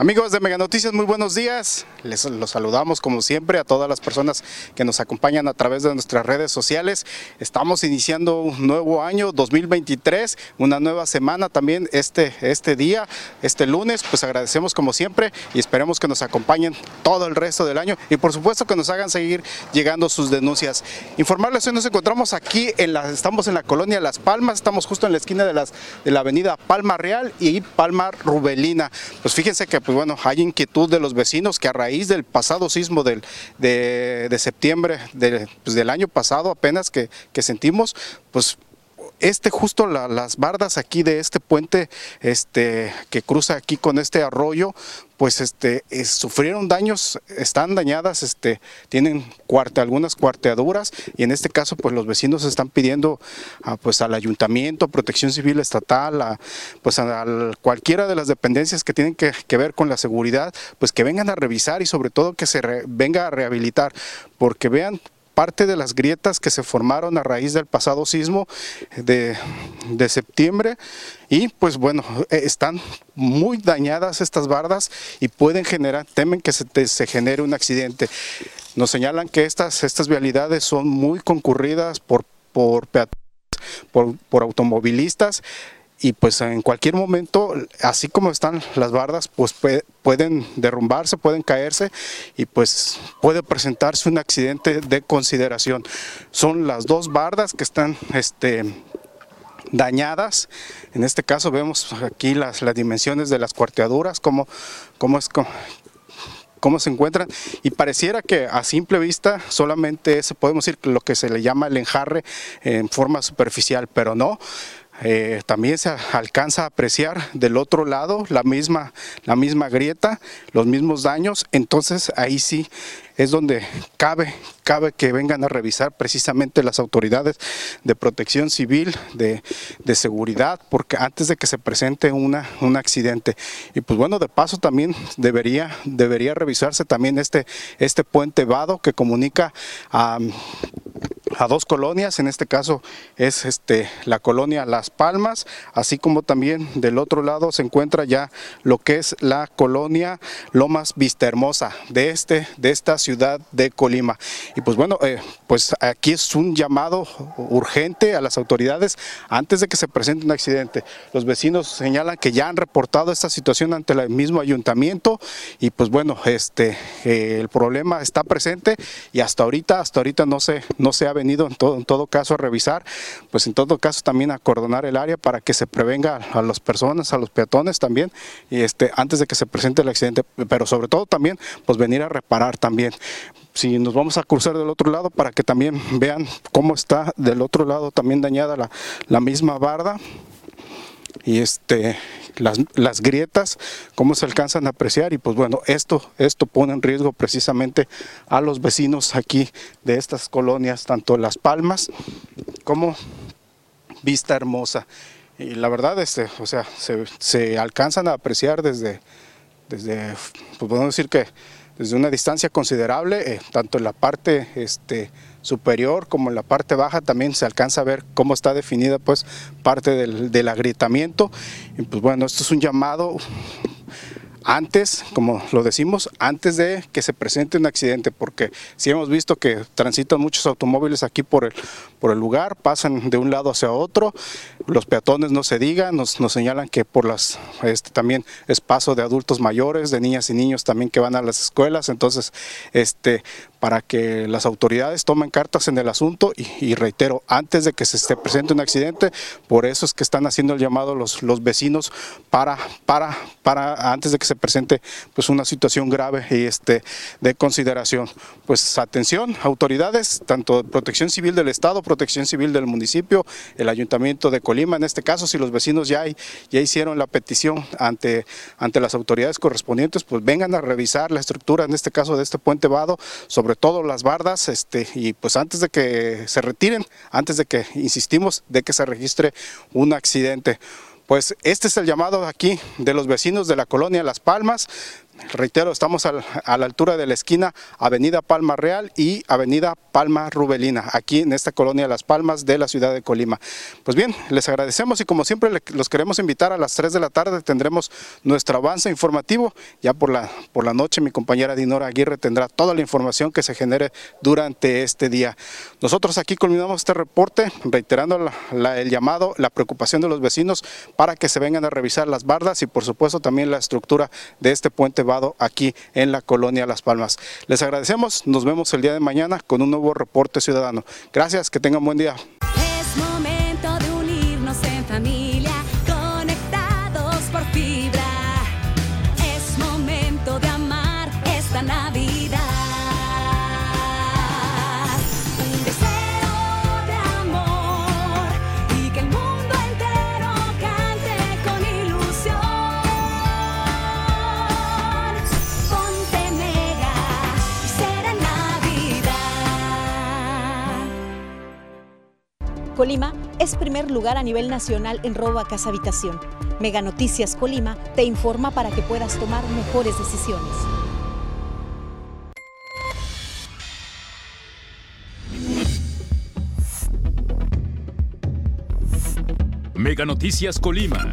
Amigos de Mega Noticias, muy buenos días. Les los saludamos como siempre a todas las personas que nos acompañan a través de nuestras redes sociales. Estamos iniciando un nuevo año 2023, una nueva semana también este, este día, este lunes. Pues agradecemos como siempre y esperemos que nos acompañen todo el resto del año y por supuesto que nos hagan seguir llegando sus denuncias. Informarles, hoy nos encontramos aquí, en la, estamos en la colonia Las Palmas, estamos justo en la esquina de, las, de la avenida Palma Real y Palma Rubelina. Pues fíjense que pues bueno, hay inquietud de los vecinos que a raíz del pasado sismo del, de, septiembre pues, del año pasado apenas que, que sentimos, pues este justo las bardas aquí de este puente este que cruza aquí con este arroyo pues este sufrieron daños están dañadas este tienen cuarte, algunas cuarteaduras y en este caso pues los vecinos están pidiendo pues al ayuntamiento protección civil estatal a, pues a, cualquiera de las dependencias que tienen que, ver con la seguridad pues que vengan a revisar y sobre todo que se venga a rehabilitar porque vean parte de las grietas que se formaron a raíz del pasado sismo de, septiembre y pues bueno, eh, están muy dañadas estas bardas y pueden generar, temen que se, genere un accidente. Nos señalan que estas, estas vialidades son muy concurridas por, por, por automovilistas y pues en cualquier momento, así como están las bardas, pues pueden derrumbarse, pueden caerse y pues puede presentarse un accidente de consideración. Son las dos bardas que están este, dañadas. En este caso vemos aquí las, las dimensiones de las cuarteaduras, cómo, cómo es cómo se encuentran y pareciera que a simple vista solamente se podemos decir lo que se le llama el enjarre en forma superficial, pero no, eh, también se alcanza a apreciar del otro lado la misma, la misma grieta, los mismos daños, entonces ahí sí es donde cabe, cabe que vengan a revisar precisamente las autoridades de protección civil, de, seguridad, porque antes de que se presente una, un accidente. Y pues bueno, de paso también debería, debería revisarse también este, este puente vado que comunica a a dos colonias, en este caso es este, la colonia Las Palmas, así como también del otro lado se encuentra ya lo que es la colonia Lomas Vista Hermosa de, este, de esta ciudad de Colima. Y pues bueno, eh, pues aquí es un llamado urgente a las autoridades antes de que se presente un accidente. Los vecinos señalan que ya han reportado esta situación ante el mismo ayuntamiento y pues bueno, este, eh, el problema está presente y hasta ahorita, hasta ahorita no se, no se ha venido en todo, en todo caso a revisar, pues en todo caso también a acordonar el área para que se prevenga a las personas, a los peatones también, y este, antes de que se presente el accidente, pero sobre todo también pues venir a reparar también. Si nos vamos a cruzar del otro lado para que también vean cómo está del otro lado también dañada la, la misma barda y este las, las, grietas, cómo se alcanzan a apreciar y pues bueno, esto, esto pone en riesgo precisamente a los vecinos aquí de estas colonias, tanto Las Palmas como Vista Hermosa. Y la verdad, este, o sea, se, se alcanzan a apreciar desde, desde, pues podemos decir que desde una distancia considerable, eh, tanto en la parte este, superior como en la parte baja también se alcanza a ver cómo está definida pues parte del, del agrietamiento. Y pues bueno, esto es un llamado antes, como lo decimos, antes de que se presente un accidente, porque si hemos visto que transitan muchos automóviles aquí por el, por el lugar, pasan de un lado hacia otro, los peatones no se digan, nos, señalan que por las, este, también es paso de adultos mayores, de niñas y niños también que van a las escuelas, entonces, este, para que las autoridades tomen cartas en el asunto y, reitero, antes de que se presente un accidente, por eso es que están haciendo el llamado los, los vecinos para, para, para, antes de que se presente pues una situación grave y este, de consideración. Pues atención, autoridades, tanto Protección Civil del Estado, Protección Civil del municipio, el Ayuntamiento de Colima, en este caso, si los vecinos ya, ya hicieron la petición ante, ante las autoridades correspondientes, pues vengan a revisar la estructura, en este caso de este puente vado, sobre sobre todo las bardas, este, y pues antes de que se retiren, antes de que, insistimos, de que se registre un accidente. Pues este es el llamado aquí de los vecinos de la colonia Las Palmas, Reitero, estamos a la altura de la esquina Avenida Palma Real y Avenida Palma Rubelina, aquí en esta colonia Las Palmas de la ciudad de Colima. Pues bien, les agradecemos y como siempre los queremos invitar a las 3 de la tarde tendremos nuestro avance informativo. Ya por la, por la noche mi compañera Dinora Aguirre tendrá toda la información que se genere durante este día. Nosotros aquí culminamos este reporte reiterando el llamado, la preocupación de los vecinos para que se vengan a revisar las bardas y por supuesto también la estructura de este puente aquí en la colonia Las Palmas. Les agradecemos, nos vemos el día de mañana con un nuevo reporte ciudadano. Gracias, que tengan buen día. Colima es primer lugar a nivel nacional en robo a casa habitación. Mega Noticias Colima te informa para que puedas tomar mejores decisiones. Mega Noticias Colima.